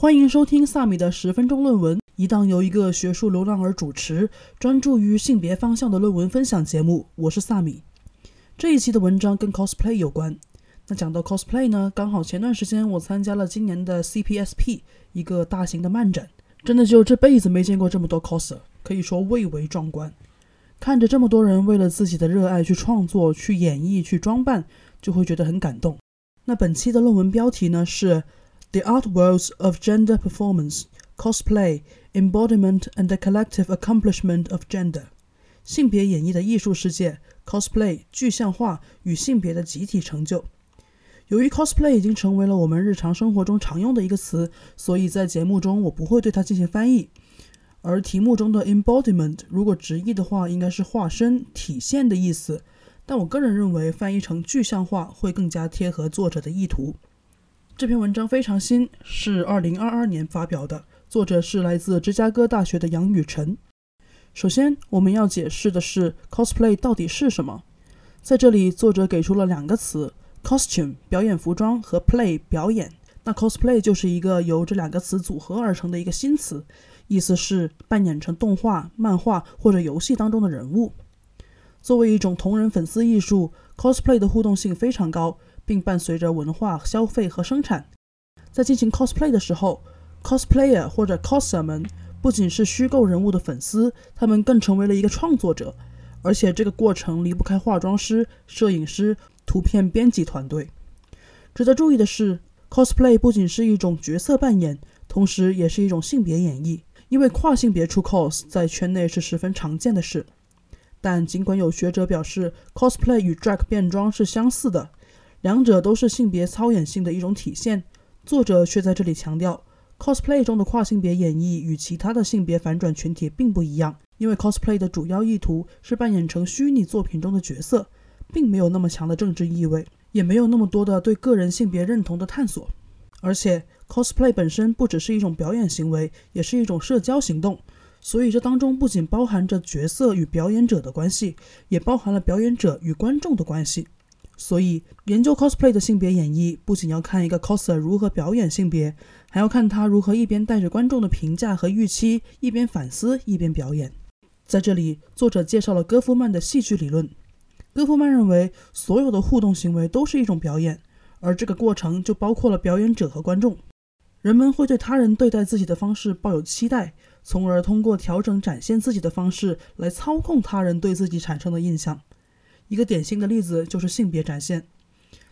欢迎收听萨米的十分钟论文，一档由一个学术流浪儿主持、专注于性别方向的论文分享节目。我是萨米。这一期的文章跟 cosplay 有关。那讲到 cosplay 呢，刚好前段时间我参加了今年的 CPSP 一个大型的漫展，真的就这辈子没见过这么多 coser，可以说蔚为壮观。看着这么多人为了自己的热爱去创作、去演绎、去装扮，就会觉得很感动。那本期的论文标题呢是。The Art Worlds of Gender Performance, Cosplay, Embodiment and the Collective Accomplishment of Gender，性别演绎的艺术世界，cosplay 具象化与性别的集体成就。由于 cosplay 已经成为了我们日常生活中常用的一个词，所以在节目中我不会对它进行翻译。而题目中的 embodiment 如果直译的话，应该是化身、体现的意思。但我个人认为翻译成具象化会更加贴合作者的意图。这篇文章非常新，是二零二二年发表的，作者是来自芝加哥大学的杨雨晨。首先，我们要解释的是 cosplay 到底是什么。在这里，作者给出了两个词：costume 表演服装和 play 表演。那 cosplay 就是一个由这两个词组合而成的一个新词，意思是扮演成动画、漫画或者游戏当中的人物。作为一种同人粉丝艺术，cosplay 的互动性非常高。并伴随着文化消费和生产。在进行 cosplay 的时候，cosplayer 或者 coser 们不仅是虚构人物的粉丝，他们更成为了一个创作者。而且这个过程离不开化妆师、摄影师、图片编辑团队。值得注意的是，cosplay 不仅是一种角色扮演，同时也是一种性别演绎。因为跨性别出 cos 在圈内是十分常见的事。但尽管有学者表示 cosplay 与 drag 变装是相似的。两者都是性别操演性的一种体现，作者却在这里强调，cosplay 中的跨性别演绎与其他的性别反转群体并不一样，因为 cosplay 的主要意图是扮演成虚拟作品中的角色，并没有那么强的政治意味，也没有那么多的对个人性别认同的探索。而且，cosplay 本身不只是一种表演行为，也是一种社交行动，所以这当中不仅包含着角色与表演者的关系，也包含了表演者与观众的关系。所以，研究 cosplay 的性别演绎，不仅要看一个 coser 如何表演性别，还要看他如何一边带着观众的评价和预期，一边反思，一边表演。在这里，作者介绍了戈夫曼的戏剧理论。戈夫曼认为，所有的互动行为都是一种表演，而这个过程就包括了表演者和观众。人们会对他人对待自己的方式抱有期待，从而通过调整展现自己的方式来操控他人对自己产生的印象。一个典型的例子就是性别展现，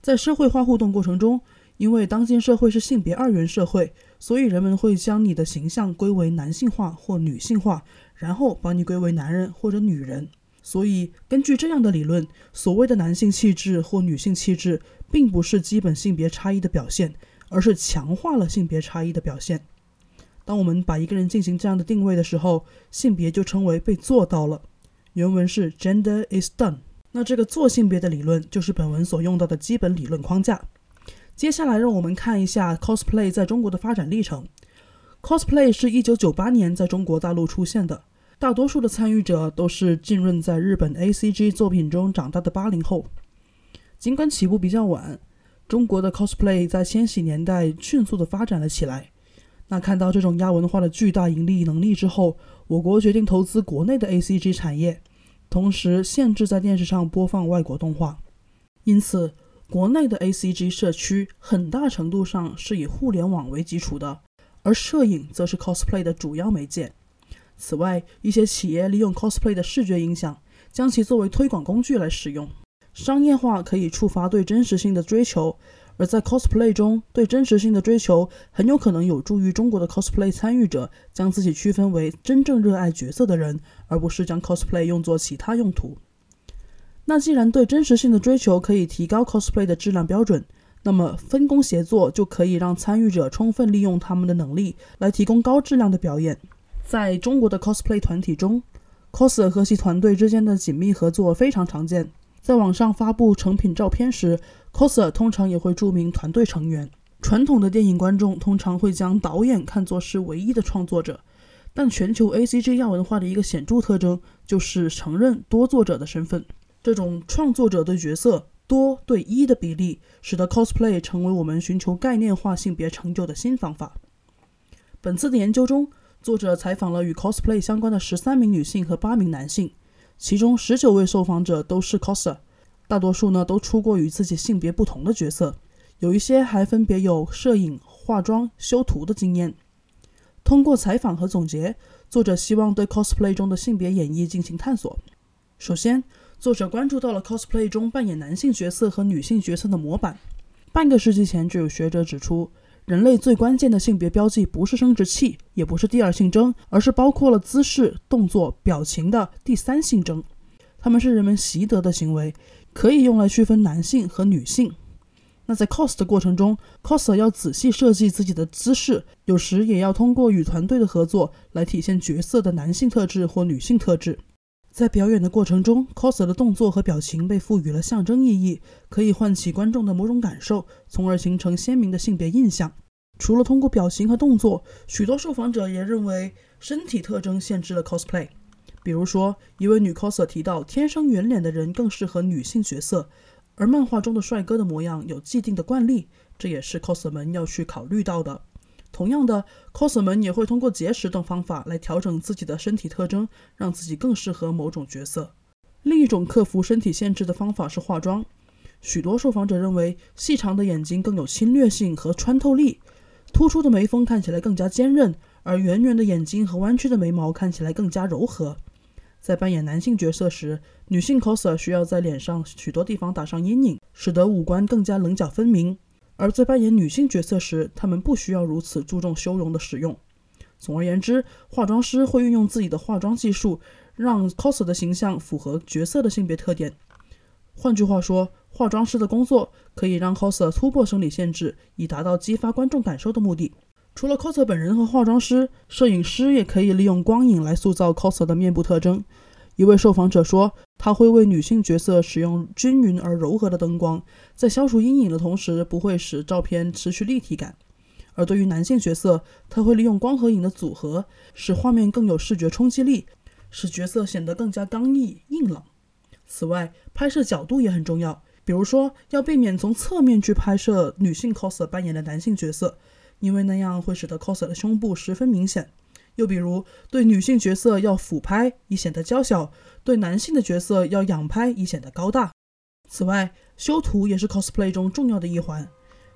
在社会化互动过程中，因为当今社会是性别二元社会，所以人们会将你的形象归为男性化或女性化，然后把你归为男人或者女人。所以，根据这样的理论，所谓的男性气质或女性气质，并不是基本性别差异的表现，而是强化了性别差异的表现。当我们把一个人进行这样的定位的时候，性别就称为被做到了。原文是 “Gender is done”。那这个做性别的理论就是本文所用到的基本理论框架。接下来，让我们看一下 cosplay 在中国的发展历程。cosplay 是一九九八年在中国大陆出现的，大多数的参与者都是浸润在日本 A C G 作品中长大的八零后。尽管起步比较晚，中国的 cosplay 在千禧年代迅速的发展了起来。那看到这种亚文化的巨大盈利能力之后，我国决定投资国内的 A C G 产业。同时限制在电视上播放外国动画，因此国内的 A C G 社区很大程度上是以互联网为基础的，而摄影则是 cosplay 的主要媒介。此外，一些企业利用 cosplay 的视觉影响，将其作为推广工具来使用。商业化可以触发对真实性的追求。而在 cosplay 中，对真实性的追求很有可能有助于中国的 cosplay 参与者将自己区分为真正热爱角色的人，而不是将 cosplay 用作其他用途。那既然对真实性的追求可以提高 cosplay 的质量标准，那么分工协作就可以让参与者充分利用他们的能力来提供高质量的表演。在中国的 cosplay 团体中，coser 和其团队之间的紧密合作非常常见。在网上发布成品照片时，coser 通常也会注明团队成员。传统的电影观众通常会将导演看作是唯一的创作者，但全球 A C G 亚文化的一个显著特征就是承认多作者的身份。这种创作者对角色多对一的比例，使得 cosplay 成为我们寻求概念化性别成就的新方法。本次的研究中，作者采访了与 cosplay 相关的十三名女性和八名男性，其中十九位受访者都是 coser，大多数呢都出过与自己性别不同的角色，有一些还分别有摄影、化妆、修图的经验。通过采访和总结，作者希望对 cosplay 中的性别演绎进行探索。首先，作者关注到了 cosplay 中扮演男性角色和女性角色的模板。半个世纪前就有学者指出，人类最关键的性别标记不是生殖器，也不是第二性征，而是包括了姿势、动作、表情的第三性征。它们是人们习得的行为，可以用来区分男性和女性。那在 cos 的过程中，coser 要仔细设计自己的姿势，有时也要通过与团队的合作来体现角色的男性特质或女性特质。在表演的过程中，coser 的动作和表情被赋予了象征意义，可以唤起观众的某种感受，从而形成鲜明的性别印象。除了通过表情和动作，许多受访者也认为身体特征限制了 cosplay。比如说，一位女 coser 提到，天生圆脸的人更适合女性角色，而漫画中的帅哥的模样有既定的惯例，这也是 coser 们要去考虑到的。同样的，coser 们也会通过节食等方法来调整自己的身体特征，让自己更适合某种角色。另一种克服身体限制的方法是化妆。许多受访者认为，细长的眼睛更有侵略性和穿透力，突出的眉峰看起来更加坚韧，而圆圆的眼睛和弯曲的眉毛看起来更加柔和。在扮演男性角色时，女性 coser 需要在脸上许多地方打上阴影，使得五官更加棱角分明。而在扮演女性角色时，她们不需要如此注重修容的使用。总而言之，化妆师会运用自己的化妆技术，让 coser 的形象符合角色的性别特点。换句话说，化妆师的工作可以让 coser 突破生理限制，以达到激发观众感受的目的。除了 coser 本人和化妆师，摄影师也可以利用光影来塑造 coser 的面部特征。一位受访者说，他会为女性角色使用均匀而柔和的灯光，在消除阴影的同时，不会使照片失去立体感；而对于男性角色，他会利用光和影的组合，使画面更有视觉冲击力，使角色显得更加刚毅硬朗。此外，拍摄角度也很重要，比如说要避免从侧面去拍摄女性 coser 扮演的男性角色，因为那样会使得 coser 的胸部十分明显。又比如，对女性角色要俯拍以显得娇小，对男性的角色要仰拍以显得高大。此外，修图也是 cosplay 中重要的一环。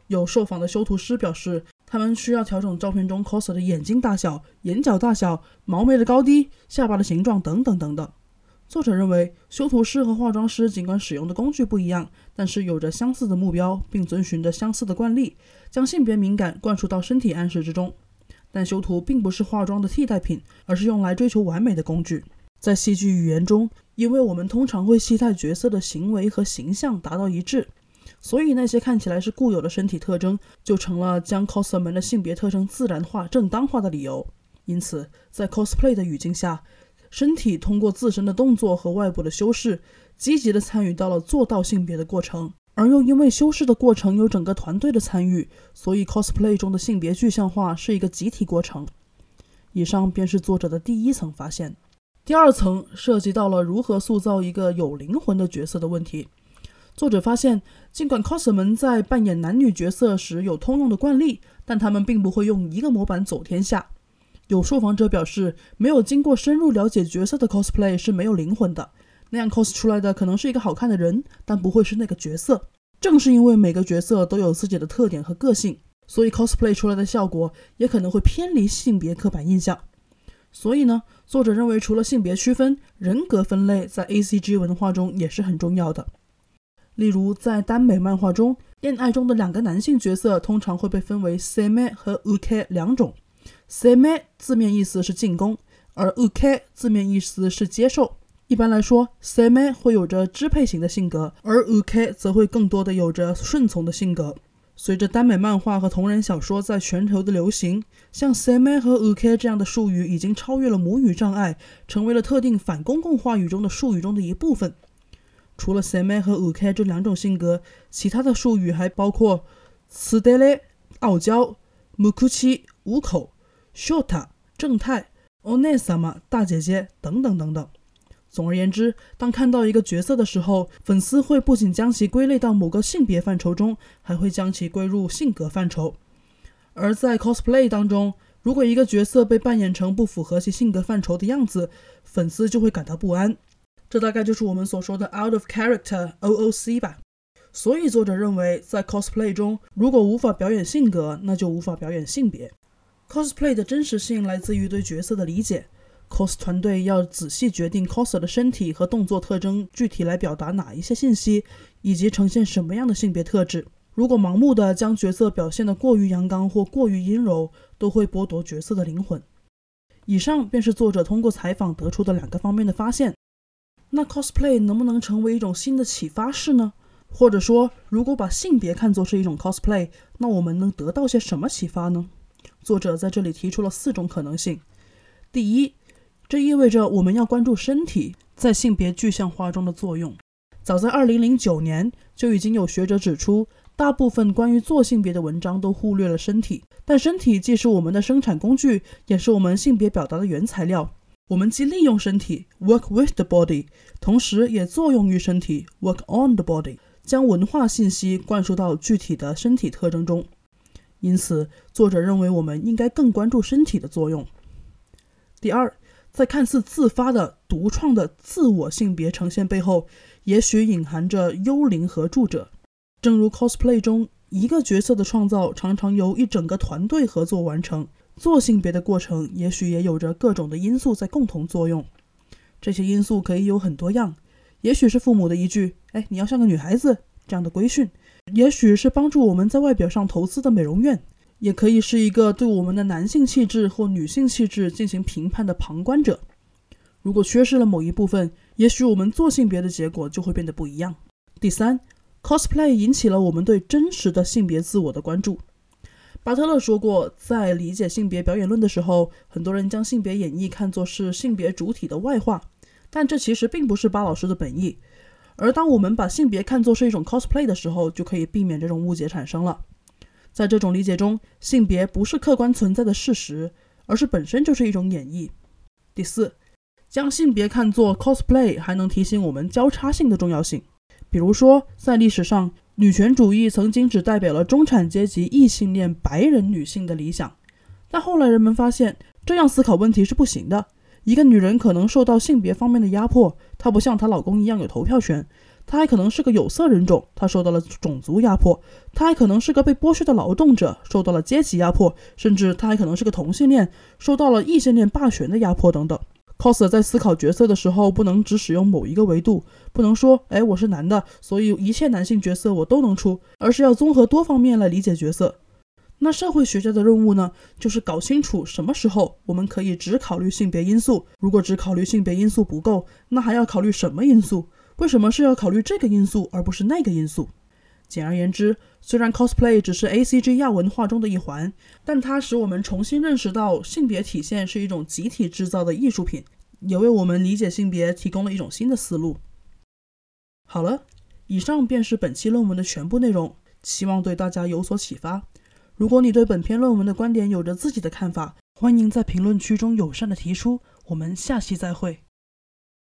有受访的修图师表示，他们需要调整照片中 coser 的眼睛大小、眼角大小、毛眉的高低、下巴的形状等等等等。作者认为，修图师和化妆师尽管使用的工具不一样，但是有着相似的目标，并遵循着相似的惯例，将性别敏感灌输到身体暗示之中。但修图并不是化妆的替代品，而是用来追求完美的工具。在戏剧语言中，因为我们通常会期待角色的行为和形象达到一致，所以那些看起来是固有的身体特征，就成了将 coser 们的性别特征自然化、正当化的理由。因此，在 cosplay 的语境下，身体通过自身的动作和外部的修饰，积极地参与到了做到性别的过程。而又因为修饰的过程有整个团队的参与，所以 cosplay 中的性别具象化是一个集体过程。以上便是作者的第一层发现。第二层涉及到了如何塑造一个有灵魂的角色的问题。作者发现，尽管 coser 们在扮演男女角色时有通用的惯例，但他们并不会用一个模板走天下。有受访者表示，没有经过深入了解角色的 cosplay 是没有灵魂的。那样 cos 出来的可能是一个好看的人，但不会是那个角色。正是因为每个角色都有自己的特点和个性，所以 cosplay 出来的效果也可能会偏离性别刻板印象。所以呢，作者认为除了性别区分，人格分类在 A C G 文化中也是很重要的。例如，在耽美漫画中，恋爱中的两个男性角色通常会被分为 seme 和 u k 两种。Seme 字面意思是进攻，而 uke 字面意思是接受。一般来说，Seme 会有着支配型的性格，而 Uke 则会更多的有着顺从的性格。随着耽美漫画和同人小说在全球的流行，像 Seme 和 Uke 这样的术语已经超越了母语障碍，成为了特定反公共话语中的术语中的一部分。除了 Seme 和 Uke 这两种性格，其他的术语还包括 Sudele 傲娇、Mukuchi 五口、Shota 正太、Onesama 大姐姐等等等等。总而言之，当看到一个角色的时候，粉丝会不仅将其归类到某个性别范畴中，还会将其归入性格范畴。而在 cosplay 当中，如果一个角色被扮演成不符合其性格范畴的样子，粉丝就会感到不安。这大概就是我们所说的 out of character（OOC） 吧。所以作者认为，在 cosplay 中，如果无法表演性格，那就无法表演性别。Cosplay 的真实性来自于对角色的理解。cos 团队要仔细决定 coser 的身体和动作特征具体来表达哪一些信息，以及呈现什么样的性别特质。如果盲目的将角色表现得过于阳刚或过于阴柔，都会剥夺角色的灵魂。以上便是作者通过采访得出的两个方面的发现。那 cosplay 能不能成为一种新的启发式呢？或者说，如果把性别看作是一种 cosplay，那我们能得到些什么启发呢？作者在这里提出了四种可能性。第一，这意味着我们要关注身体在性别具象化中的作用。早在2009年，就已经有学者指出，大部分关于做性别的文章都忽略了身体，但身体既是我们的生产工具，也是我们性别表达的原材料。我们既利用身体 （work with the body），同时也作用于身体 （work on the body），将文化信息灌输到具体的身体特征中。因此，作者认为我们应该更关注身体的作用。第二，在看似自发的独创的自我性别呈现背后，也许隐含着幽灵合著者。正如 cosplay 中，一个角色的创造常常由一整个团队合作完成。做性别的过程，也许也有着各种的因素在共同作用。这些因素可以有很多样，也许是父母的一句“哎，你要像个女孩子”这样的规训，也许是帮助我们在外表上投资的美容院，也可以是一个对我们的男性气质或女性气质进行评判的旁观者。如果缺失了某一部分，也许我们做性别的结果就会变得不一样。第三，cosplay 引起了我们对真实的性别自我的关注。巴特勒说过，在理解性别表演论的时候，很多人将性别演绎看作是性别主体的外化，但这其实并不是巴老师的本意。而当我们把性别看作是一种 cosplay 的时候，就可以避免这种误解产生了。在这种理解中，性别不是客观存在的事实，而是本身就是一种演绎。第四，将性别看作 cosplay 还能提醒我们交叉性的重要性。比如说，在历史上。女权主义曾经只代表了中产阶级异性恋白人女性的理想，但后来人们发现这样思考问题是不行的。一个女人可能受到性别方面的压迫，她不像她老公一样有投票权，她还可能是个有色人种，她受到了种族压迫；她还可能是个被剥削的劳动者，受到了阶级压迫；甚至她还可能是个同性恋，受到了异性恋霸权的压迫等等。coser 在思考角色的时候，不能只使用某一个维度，不能说，哎，我是男的，所以一切男性角色我都能出，而是要综合多方面来理解角色。那社会学家的任务呢，就是搞清楚什么时候我们可以只考虑性别因素，如果只考虑性别因素不够，那还要考虑什么因素？为什么是要考虑这个因素而不是那个因素？简而言之，虽然 cosplay 只是 A C G 亚文化中的一环，但它使我们重新认识到性别体现是一种集体制造的艺术品，也为我们理解性别提供了一种新的思路。好了，以上便是本期论文的全部内容，希望对大家有所启发。如果你对本篇论文的观点有着自己的看法，欢迎在评论区中友善的提出。我们下期再会。